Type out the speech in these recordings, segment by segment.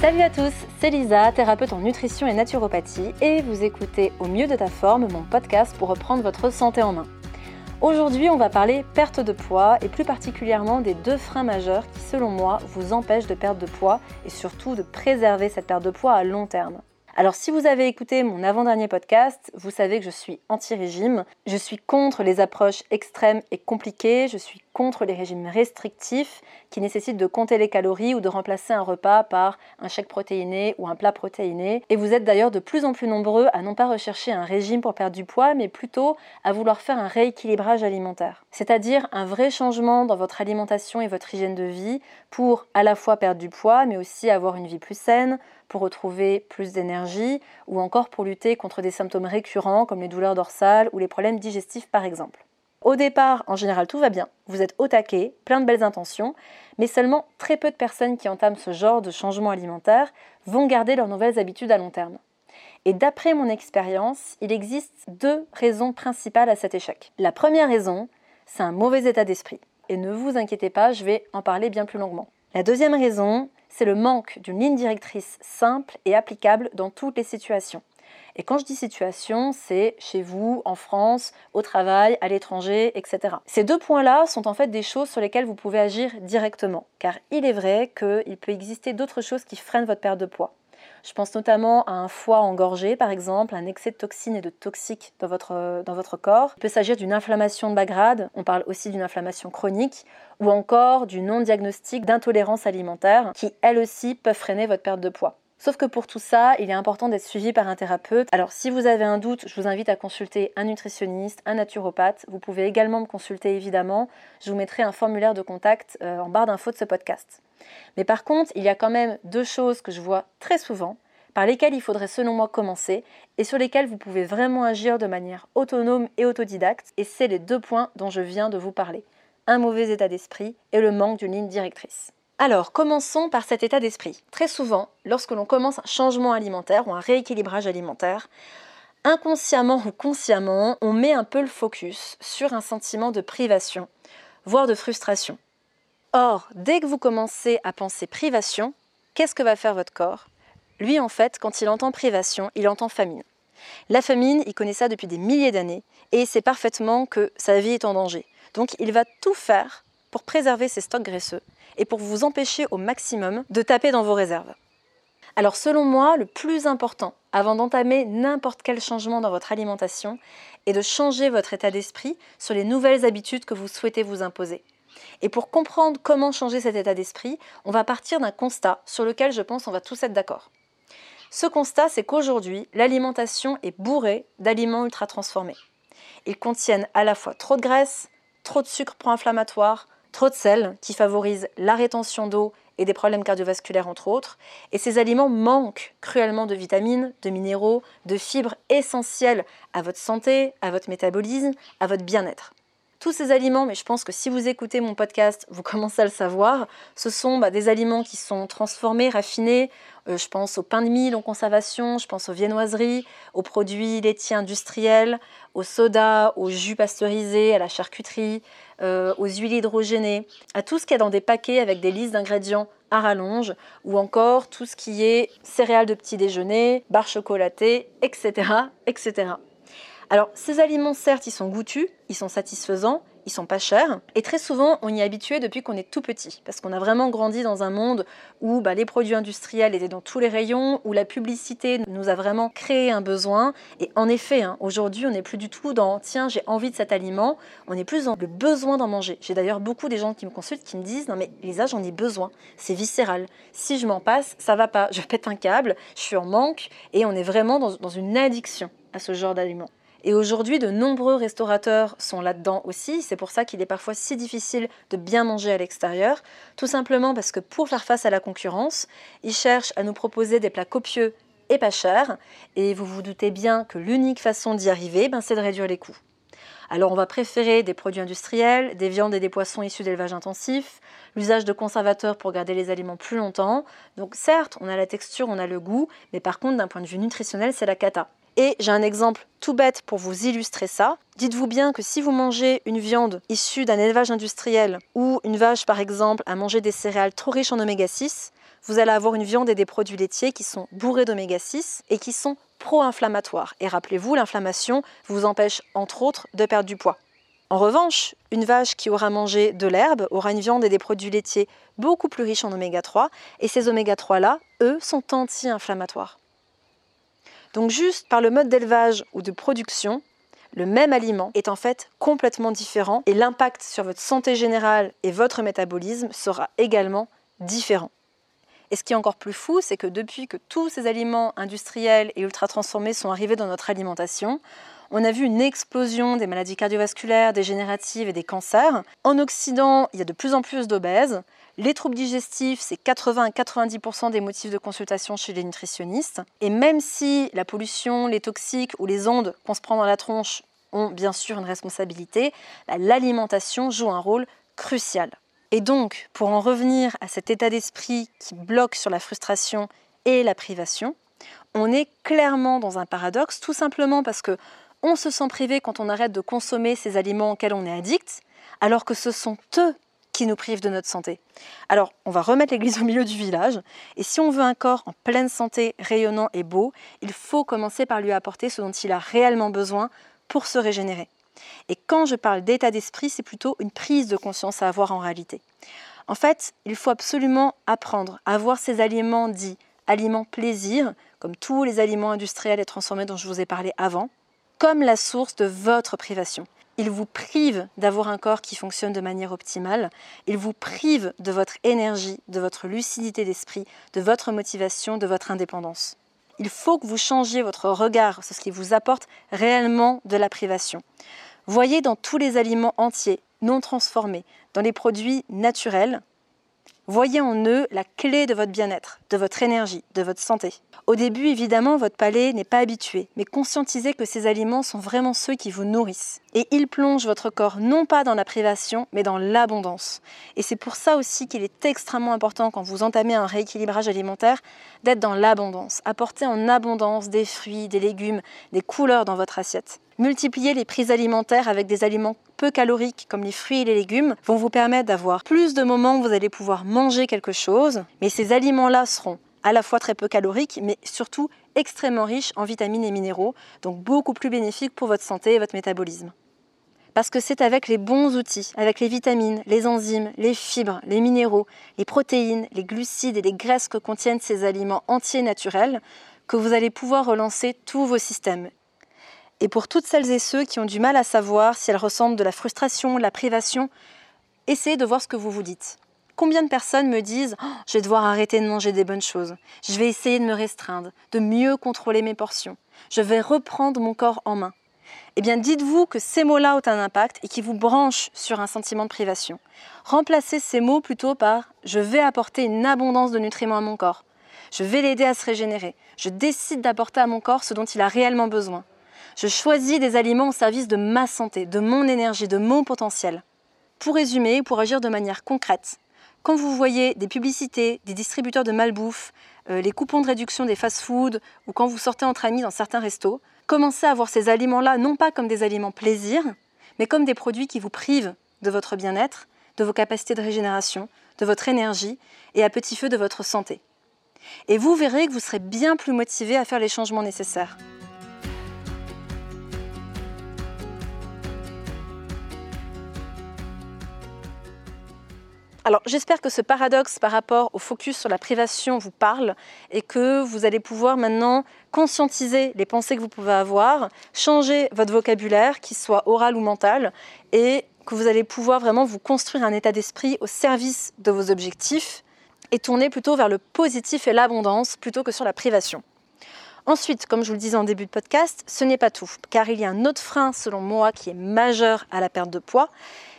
Salut à tous, c'est Lisa, thérapeute en nutrition et naturopathie, et vous écoutez Au mieux de ta forme, mon podcast pour reprendre votre santé en main. Aujourd'hui, on va parler perte de poids et plus particulièrement des deux freins majeurs qui, selon moi, vous empêchent de perdre de poids et surtout de préserver cette perte de poids à long terme. Alors si vous avez écouté mon avant-dernier podcast, vous savez que je suis anti-régime, je suis contre les approches extrêmes et compliquées, je suis contre les régimes restrictifs qui nécessitent de compter les calories ou de remplacer un repas par un chèque protéiné ou un plat protéiné. Et vous êtes d'ailleurs de plus en plus nombreux à non pas rechercher un régime pour perdre du poids, mais plutôt à vouloir faire un rééquilibrage alimentaire. C'est-à-dire un vrai changement dans votre alimentation et votre hygiène de vie pour à la fois perdre du poids, mais aussi avoir une vie plus saine, pour retrouver plus d'énergie ou encore pour lutter contre des symptômes récurrents comme les douleurs dorsales ou les problèmes digestifs par exemple. Au départ, en général, tout va bien, vous êtes au taquet, plein de belles intentions, mais seulement très peu de personnes qui entament ce genre de changement alimentaire vont garder leurs nouvelles habitudes à long terme. Et d'après mon expérience, il existe deux raisons principales à cet échec. La première raison, c'est un mauvais état d'esprit. Et ne vous inquiétez pas, je vais en parler bien plus longuement. La deuxième raison, c'est le manque d'une ligne directrice simple et applicable dans toutes les situations. Et quand je dis situation, c'est chez vous, en France, au travail, à l'étranger, etc. Ces deux points-là sont en fait des choses sur lesquelles vous pouvez agir directement, car il est vrai qu'il peut exister d'autres choses qui freinent votre perte de poids. Je pense notamment à un foie engorgé, par exemple, un excès de toxines et de toxiques dans votre, dans votre corps. Il peut s'agir d'une inflammation de bas grade, on parle aussi d'une inflammation chronique, ou encore du non-diagnostic d'intolérance alimentaire, qui elles aussi peuvent freiner votre perte de poids. Sauf que pour tout ça, il est important d'être suivi par un thérapeute. Alors si vous avez un doute, je vous invite à consulter un nutritionniste, un naturopathe. Vous pouvez également me consulter évidemment. Je vous mettrai un formulaire de contact euh, en barre d'infos de ce podcast. Mais par contre, il y a quand même deux choses que je vois très souvent, par lesquelles il faudrait selon moi commencer, et sur lesquelles vous pouvez vraiment agir de manière autonome et autodidacte, et c'est les deux points dont je viens de vous parler. Un mauvais état d'esprit et le manque d'une ligne directrice. Alors, commençons par cet état d'esprit. Très souvent, lorsque l'on commence un changement alimentaire ou un rééquilibrage alimentaire, inconsciemment ou consciemment, on met un peu le focus sur un sentiment de privation, voire de frustration. Or, dès que vous commencez à penser privation, qu'est-ce que va faire votre corps? Lui, en fait, quand il entend privation, il entend famine. La famine, il connaît ça depuis des milliers d'années et il sait parfaitement que sa vie est en danger. Donc, il va tout faire pour préserver ses stocks graisseux et pour vous empêcher au maximum de taper dans vos réserves. Alors selon moi, le plus important avant d'entamer n'importe quel changement dans votre alimentation est de changer votre état d'esprit sur les nouvelles habitudes que vous souhaitez vous imposer. Et pour comprendre comment changer cet état d'esprit, on va partir d'un constat sur lequel je pense on va tous être d'accord. Ce constat, c'est qu'aujourd'hui, l'alimentation est bourrée d'aliments ultra transformés. Ils contiennent à la fois trop de graisse, trop de sucre pro-inflammatoire, trop de sel qui favorise la rétention d'eau et des problèmes cardiovasculaires entre autres, et ces aliments manquent cruellement de vitamines, de minéraux, de fibres essentielles à votre santé, à votre métabolisme, à votre bien-être. Tous ces aliments, mais je pense que si vous écoutez mon podcast, vous commencez à le savoir, ce sont bah, des aliments qui sont transformés, raffinés. Euh, je pense au pain de mie en conservation, je pense aux viennoiseries, aux produits laitiers industriels, aux sodas, aux jus pasteurisés, à la charcuterie, euh, aux huiles hydrogénées, à tout ce qu'il y a dans des paquets avec des listes d'ingrédients à rallonge, ou encore tout ce qui est céréales de petit déjeuner, barres chocolatées, etc., etc. Alors, ces aliments, certes, ils sont goûtus, ils sont satisfaisants, ils sont pas chers, et très souvent, on y est habitué depuis qu'on est tout petit, parce qu'on a vraiment grandi dans un monde où bah, les produits industriels étaient dans tous les rayons, où la publicité nous a vraiment créé un besoin. Et en effet, hein, aujourd'hui, on n'est plus du tout dans tiens, j'ai envie de cet aliment, on est plus dans le besoin d'en manger. J'ai d'ailleurs beaucoup des gens qui me consultent qui me disent non mais Lisa, j'en ai besoin, c'est viscéral. Si je m'en passe, ça va pas, je pète un câble, je suis en manque, et on est vraiment dans une addiction à ce genre d'aliments. Et aujourd'hui, de nombreux restaurateurs sont là-dedans aussi. C'est pour ça qu'il est parfois si difficile de bien manger à l'extérieur. Tout simplement parce que pour faire face à la concurrence, ils cherchent à nous proposer des plats copieux et pas chers. Et vous vous doutez bien que l'unique façon d'y arriver, ben, c'est de réduire les coûts. Alors on va préférer des produits industriels, des viandes et des poissons issus d'élevage intensif, l'usage de conservateurs pour garder les aliments plus longtemps. Donc certes, on a la texture, on a le goût, mais par contre d'un point de vue nutritionnel, c'est la cata. Et j'ai un exemple tout bête pour vous illustrer ça. Dites-vous bien que si vous mangez une viande issue d'un élevage industriel ou une vache par exemple à manger des céréales trop riches en oméga 6, vous allez avoir une viande et des produits laitiers qui sont bourrés d'oméga 6 et qui sont pro-inflammatoires. Et rappelez-vous, l'inflammation vous empêche entre autres de perdre du poids. En revanche, une vache qui aura mangé de l'herbe aura une viande et des produits laitiers beaucoup plus riches en oméga 3 et ces oméga 3 là, eux, sont anti-inflammatoires. Donc juste par le mode d'élevage ou de production, le même aliment est en fait complètement différent et l'impact sur votre santé générale et votre métabolisme sera également différent. Et ce qui est encore plus fou, c'est que depuis que tous ces aliments industriels et ultra transformés sont arrivés dans notre alimentation, on a vu une explosion des maladies cardiovasculaires, dégénératives et des cancers. En Occident, il y a de plus en plus d'obèses. Les troubles digestifs, c'est 80 à 90% des motifs de consultation chez les nutritionnistes. Et même si la pollution, les toxiques ou les ondes qu'on se prend dans la tronche ont bien sûr une responsabilité, bah, l'alimentation joue un rôle crucial. Et donc, pour en revenir à cet état d'esprit qui bloque sur la frustration et la privation, on est clairement dans un paradoxe, tout simplement parce que on se sent privé quand on arrête de consommer ces aliments auxquels on est addict, alors que ce sont eux qui nous privent de notre santé. Alors, on va remettre l'église au milieu du village, et si on veut un corps en pleine santé, rayonnant et beau, il faut commencer par lui apporter ce dont il a réellement besoin pour se régénérer. Et quand je parle d'état d'esprit, c'est plutôt une prise de conscience à avoir en réalité. En fait, il faut absolument apprendre à voir ces aliments dits aliments plaisir, comme tous les aliments industriels et transformés dont je vous ai parlé avant, comme la source de votre privation. Il vous prive d'avoir un corps qui fonctionne de manière optimale. Il vous prive de votre énergie, de votre lucidité d'esprit, de votre motivation, de votre indépendance. Il faut que vous changiez votre regard sur ce qui vous apporte réellement de la privation. Voyez dans tous les aliments entiers, non transformés, dans les produits naturels, Voyez en eux la clé de votre bien-être, de votre énergie, de votre santé. Au début, évidemment, votre palais n'est pas habitué, mais conscientisez que ces aliments sont vraiment ceux qui vous nourrissent. Et ils plongent votre corps non pas dans la privation, mais dans l'abondance. Et c'est pour ça aussi qu'il est extrêmement important quand vous entamez un rééquilibrage alimentaire d'être dans l'abondance. Apporter en abondance des fruits, des légumes, des couleurs dans votre assiette. Multiplier les prises alimentaires avec des aliments peu caloriques comme les fruits et les légumes vont vous permettre d'avoir plus de moments où vous allez pouvoir manger quelque chose, mais ces aliments-là seront à la fois très peu caloriques, mais surtout extrêmement riches en vitamines et minéraux, donc beaucoup plus bénéfiques pour votre santé et votre métabolisme. Parce que c'est avec les bons outils, avec les vitamines, les enzymes, les fibres, les minéraux, les protéines, les glucides et les graisses que contiennent ces aliments entiers naturels, que vous allez pouvoir relancer tous vos systèmes et pour toutes celles et ceux qui ont du mal à savoir si elles ressemblent de la frustration, de la privation, essayez de voir ce que vous vous dites. Combien de personnes me disent oh, Je vais devoir arrêter de manger des bonnes choses, je vais essayer de me restreindre, de mieux contrôler mes portions, je vais reprendre mon corps en main Eh bien, dites-vous que ces mots-là ont un impact et qui vous branchent sur un sentiment de privation. Remplacez ces mots plutôt par Je vais apporter une abondance de nutriments à mon corps. Je vais l'aider à se régénérer. Je décide d'apporter à mon corps ce dont il a réellement besoin. Je choisis des aliments au service de ma santé, de mon énergie, de mon potentiel. Pour résumer, pour agir de manière concrète, quand vous voyez des publicités, des distributeurs de malbouffe, euh, les coupons de réduction des fast-foods ou quand vous sortez entre amis dans certains restos, commencez à voir ces aliments-là non pas comme des aliments plaisir, mais comme des produits qui vous privent de votre bien-être, de vos capacités de régénération, de votre énergie et à petit feu de votre santé. Et vous verrez que vous serez bien plus motivé à faire les changements nécessaires. Alors j'espère que ce paradoxe par rapport au focus sur la privation vous parle et que vous allez pouvoir maintenant conscientiser les pensées que vous pouvez avoir, changer votre vocabulaire, qu'il soit oral ou mental, et que vous allez pouvoir vraiment vous construire un état d'esprit au service de vos objectifs et tourner plutôt vers le positif et l'abondance plutôt que sur la privation. Ensuite, comme je vous le disais en début de podcast, ce n'est pas tout, car il y a un autre frein selon moi qui est majeur à la perte de poids,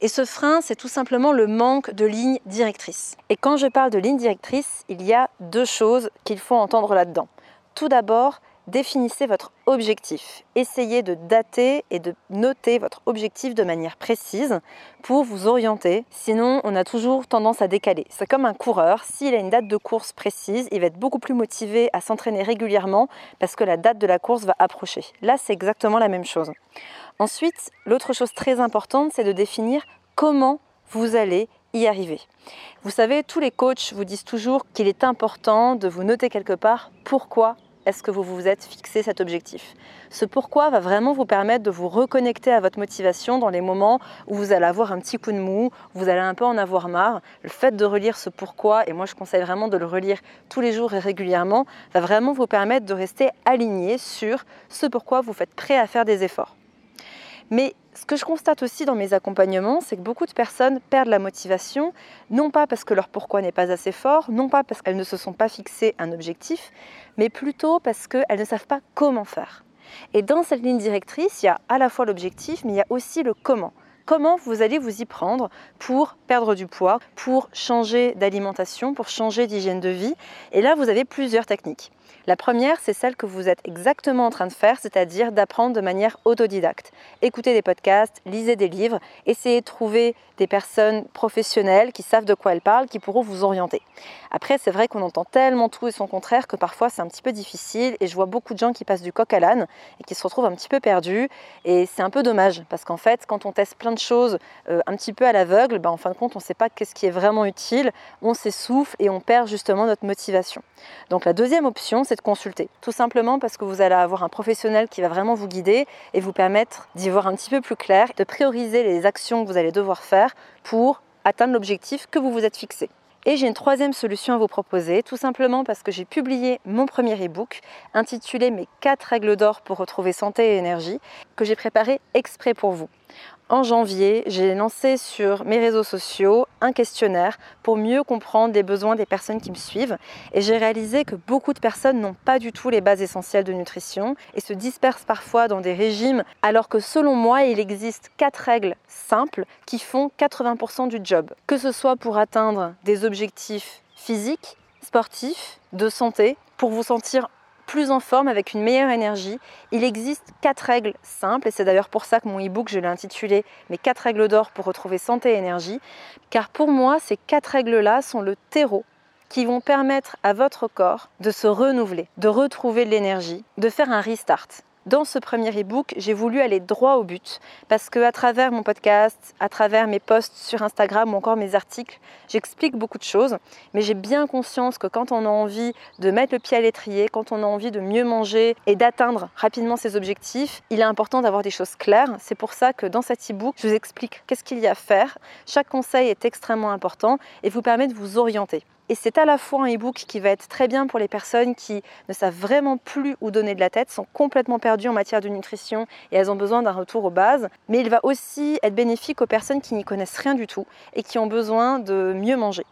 et ce frein, c'est tout simplement le manque de ligne directrice. Et quand je parle de ligne directrice, il y a deux choses qu'il faut entendre là-dedans. Tout d'abord, définissez votre objectif. Essayez de dater et de noter votre objectif de manière précise pour vous orienter. Sinon, on a toujours tendance à décaler. C'est comme un coureur. S'il a une date de course précise, il va être beaucoup plus motivé à s'entraîner régulièrement parce que la date de la course va approcher. Là, c'est exactement la même chose. Ensuite, l'autre chose très importante, c'est de définir comment vous allez y arriver. Vous savez, tous les coachs vous disent toujours qu'il est important de vous noter quelque part pourquoi est-ce que vous vous êtes fixé cet objectif? Ce pourquoi va vraiment vous permettre de vous reconnecter à votre motivation dans les moments où vous allez avoir un petit coup de mou, vous allez un peu en avoir marre. Le fait de relire ce pourquoi, et moi je conseille vraiment de le relire tous les jours et régulièrement, va vraiment vous permettre de rester aligné sur ce pourquoi vous faites prêt à faire des efforts. Mais ce que je constate aussi dans mes accompagnements, c'est que beaucoup de personnes perdent la motivation, non pas parce que leur pourquoi n'est pas assez fort, non pas parce qu'elles ne se sont pas fixées un objectif, mais plutôt parce qu'elles ne savent pas comment faire. Et dans cette ligne directrice, il y a à la fois l'objectif, mais il y a aussi le comment. Comment vous allez vous y prendre pour perdre du poids, pour changer d'alimentation, pour changer d'hygiène de vie. Et là, vous avez plusieurs techniques. La première, c'est celle que vous êtes exactement en train de faire, c'est-à-dire d'apprendre de manière autodidacte. Écoutez des podcasts, lisez des livres, essayez de trouver des personnes professionnelles qui savent de quoi elles parlent, qui pourront vous orienter. Après, c'est vrai qu'on entend tellement tout et son contraire que parfois c'est un petit peu difficile et je vois beaucoup de gens qui passent du coq à l'âne et qui se retrouvent un petit peu perdus et c'est un peu dommage parce qu'en fait, quand on teste plein de choses euh, un petit peu à l'aveugle, ben, en fin de compte, on ne sait pas qu'est-ce qui est vraiment utile, on s'essouffle et on perd justement notre motivation. Donc la deuxième option, c'est de consulter. Tout simplement parce que vous allez avoir un professionnel qui va vraiment vous guider et vous permettre d'y voir un petit peu plus clair, de prioriser les actions que vous allez devoir faire pour atteindre l'objectif que vous vous êtes fixé. Et j'ai une troisième solution à vous proposer, tout simplement parce que j'ai publié mon premier e-book intitulé Mes 4 règles d'or pour retrouver santé et énergie, que j'ai préparé exprès pour vous en janvier, j'ai lancé sur mes réseaux sociaux un questionnaire pour mieux comprendre les besoins des personnes qui me suivent. Et j'ai réalisé que beaucoup de personnes n'ont pas du tout les bases essentielles de nutrition et se dispersent parfois dans des régimes, alors que selon moi, il existe quatre règles simples qui font 80% du job. Que ce soit pour atteindre des objectifs physiques, sportifs, de santé, pour vous sentir plus en forme, avec une meilleure énergie. Il existe quatre règles simples, et c'est d'ailleurs pour ça que mon e-book, je l'ai intitulé Mes quatre règles d'or pour retrouver santé et énergie, car pour moi, ces quatre règles-là sont le terreau qui vont permettre à votre corps de se renouveler, de retrouver de l'énergie, de faire un restart. Dans ce premier e-book, j'ai voulu aller droit au but parce que à travers mon podcast, à travers mes posts sur Instagram ou encore mes articles, j'explique beaucoup de choses, mais j'ai bien conscience que quand on a envie de mettre le pied à l'étrier, quand on a envie de mieux manger et d'atteindre rapidement ses objectifs, il est important d'avoir des choses claires. C'est pour ça que dans cet e-book, je vous explique qu'est-ce qu'il y a à faire. Chaque conseil est extrêmement important et vous permet de vous orienter. Et c'est à la fois un e-book qui va être très bien pour les personnes qui ne savent vraiment plus où donner de la tête, sont complètement perdues en matière de nutrition et elles ont besoin d'un retour aux bases. Mais il va aussi être bénéfique aux personnes qui n'y connaissent rien du tout et qui ont besoin de mieux manger.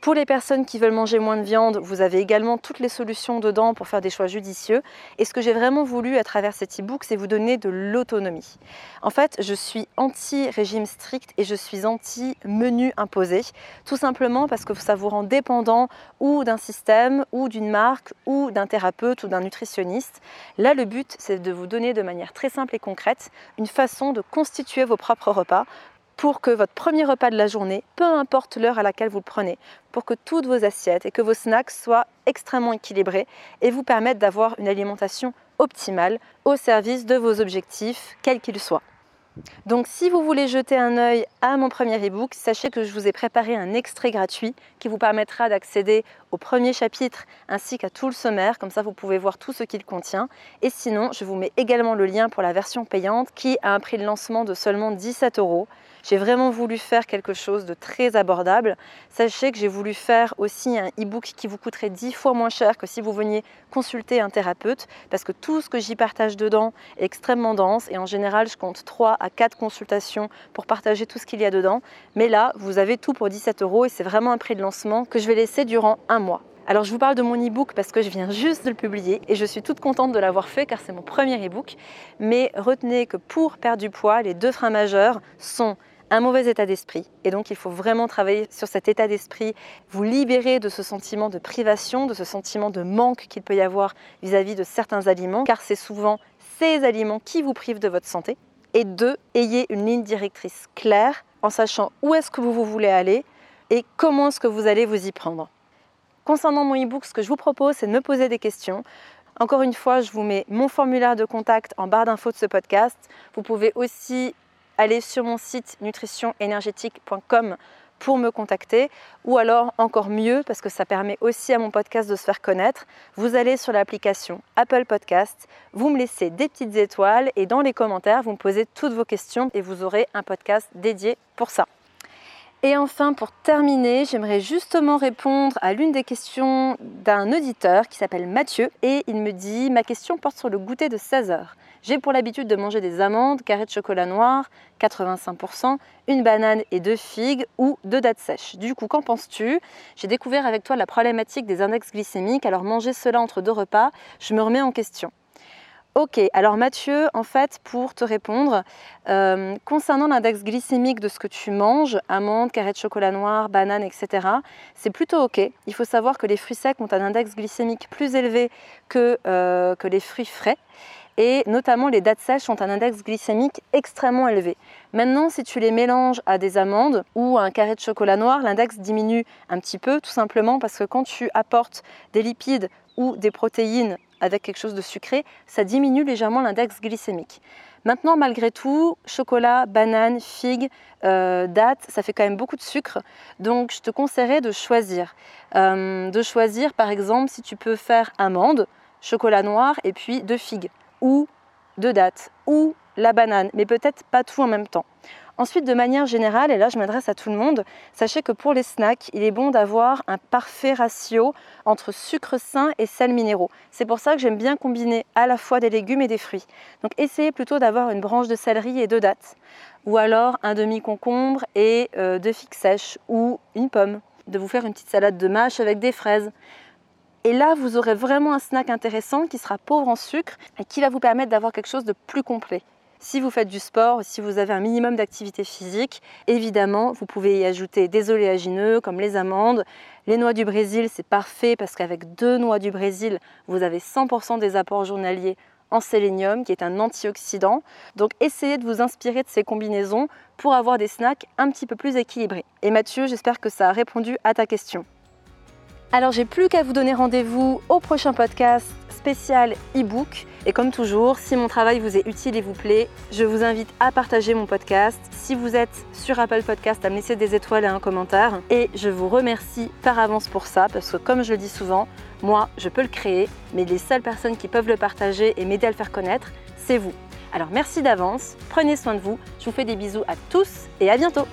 Pour les personnes qui veulent manger moins de viande, vous avez également toutes les solutions dedans pour faire des choix judicieux. Et ce que j'ai vraiment voulu à travers cet e-book, c'est vous donner de l'autonomie. En fait, je suis anti-régime strict et je suis anti-menu imposé, tout simplement parce que ça vous rend dépendant ou d'un système, ou d'une marque, ou d'un thérapeute, ou d'un nutritionniste. Là, le but, c'est de vous donner de manière très simple et concrète une façon de constituer vos propres repas pour que votre premier repas de la journée, peu importe l'heure à laquelle vous le prenez, pour que toutes vos assiettes et que vos snacks soient extrêmement équilibrés et vous permettent d'avoir une alimentation optimale au service de vos objectifs, quels qu'ils soient. Donc si vous voulez jeter un œil à mon premier e-book, sachez que je vous ai préparé un extrait gratuit qui vous permettra d'accéder au premier chapitre ainsi qu'à tout le sommaire, comme ça vous pouvez voir tout ce qu'il contient. Et sinon, je vous mets également le lien pour la version payante qui a un prix de lancement de seulement 17 euros. J'ai vraiment voulu faire quelque chose de très abordable. Sachez que j'ai voulu faire aussi un e-book qui vous coûterait 10 fois moins cher que si vous veniez consulter un thérapeute, parce que tout ce que j'y partage dedans est extrêmement dense et en général je compte 3 à 4 consultations pour partager tout ce qu'il y a dedans. Mais là, vous avez tout pour 17 euros et c'est vraiment un prix de lancement que je vais laisser durant un mois. Alors je vous parle de mon e-book parce que je viens juste de le publier et je suis toute contente de l'avoir fait car c'est mon premier e-book. Mais retenez que pour perdre du poids, les deux freins majeurs sont un mauvais état d'esprit. Et donc il faut vraiment travailler sur cet état d'esprit, vous libérer de ce sentiment de privation, de ce sentiment de manque qu'il peut y avoir vis-à-vis de certains aliments, car c'est souvent ces aliments qui vous privent de votre santé. Et deux, ayez une ligne directrice claire en sachant où est-ce que vous, vous voulez aller et comment est-ce que vous allez vous y prendre. Concernant mon e-book, ce que je vous propose, c'est de me poser des questions. Encore une fois, je vous mets mon formulaire de contact en barre d'infos de ce podcast. Vous pouvez aussi allez sur mon site nutritionénergétique.com pour me contacter ou alors encore mieux parce que ça permet aussi à mon podcast de se faire connaître, vous allez sur l'application Apple Podcast, vous me laissez des petites étoiles et dans les commentaires vous me posez toutes vos questions et vous aurez un podcast dédié pour ça. Et enfin, pour terminer, j'aimerais justement répondre à l'une des questions d'un auditeur qui s'appelle Mathieu et il me dit Ma question porte sur le goûter de 16 heures. J'ai pour l'habitude de manger des amandes, carré de chocolat noir, 85%, une banane et deux figues ou deux dattes sèches. Du coup, qu'en penses-tu? J'ai découvert avec toi la problématique des index glycémiques, alors manger cela entre deux repas, je me remets en question. Ok, alors Mathieu, en fait, pour te répondre, euh, concernant l'index glycémique de ce que tu manges, amandes, carré de chocolat noir, bananes, etc., c'est plutôt ok. Il faut savoir que les fruits secs ont un index glycémique plus élevé que, euh, que les fruits frais. Et notamment les dattes sèches ont un index glycémique extrêmement élevé. Maintenant, si tu les mélanges à des amandes ou à un carré de chocolat noir, l'index diminue un petit peu, tout simplement parce que quand tu apportes des lipides ou des protéines avec quelque chose de sucré, ça diminue légèrement l'index glycémique. Maintenant, malgré tout, chocolat, banane, figue, euh, date, ça fait quand même beaucoup de sucre. Donc, je te conseillerais de choisir. Euh, de choisir, par exemple, si tu peux faire amande, chocolat noir et puis deux figues. Ou deux dates. Ou la banane. Mais peut-être pas tout en même temps. Ensuite, de manière générale, et là je m'adresse à tout le monde, sachez que pour les snacks, il est bon d'avoir un parfait ratio entre sucre sain et sel minéraux. C'est pour ça que j'aime bien combiner à la fois des légumes et des fruits. Donc essayez plutôt d'avoir une branche de céleri et deux dattes. Ou alors un demi-concombre et euh, deux figues sèches ou une pomme. De vous faire une petite salade de mâche avec des fraises. Et là, vous aurez vraiment un snack intéressant qui sera pauvre en sucre et qui va vous permettre d'avoir quelque chose de plus complet. Si vous faites du sport, si vous avez un minimum d'activité physique, évidemment, vous pouvez y ajouter des oléagineux comme les amandes. Les noix du Brésil, c'est parfait parce qu'avec deux noix du Brésil, vous avez 100% des apports journaliers en sélénium, qui est un antioxydant. Donc essayez de vous inspirer de ces combinaisons pour avoir des snacks un petit peu plus équilibrés. Et Mathieu, j'espère que ça a répondu à ta question. Alors j'ai plus qu'à vous donner rendez-vous au prochain podcast spécial e-book. Et comme toujours, si mon travail vous est utile et vous plaît, je vous invite à partager mon podcast. Si vous êtes sur Apple Podcast, à me laisser des étoiles et un commentaire. Et je vous remercie par avance pour ça, parce que comme je le dis souvent, moi, je peux le créer, mais les seules personnes qui peuvent le partager et m'aider à le faire connaître, c'est vous. Alors merci d'avance, prenez soin de vous, je vous fais des bisous à tous et à bientôt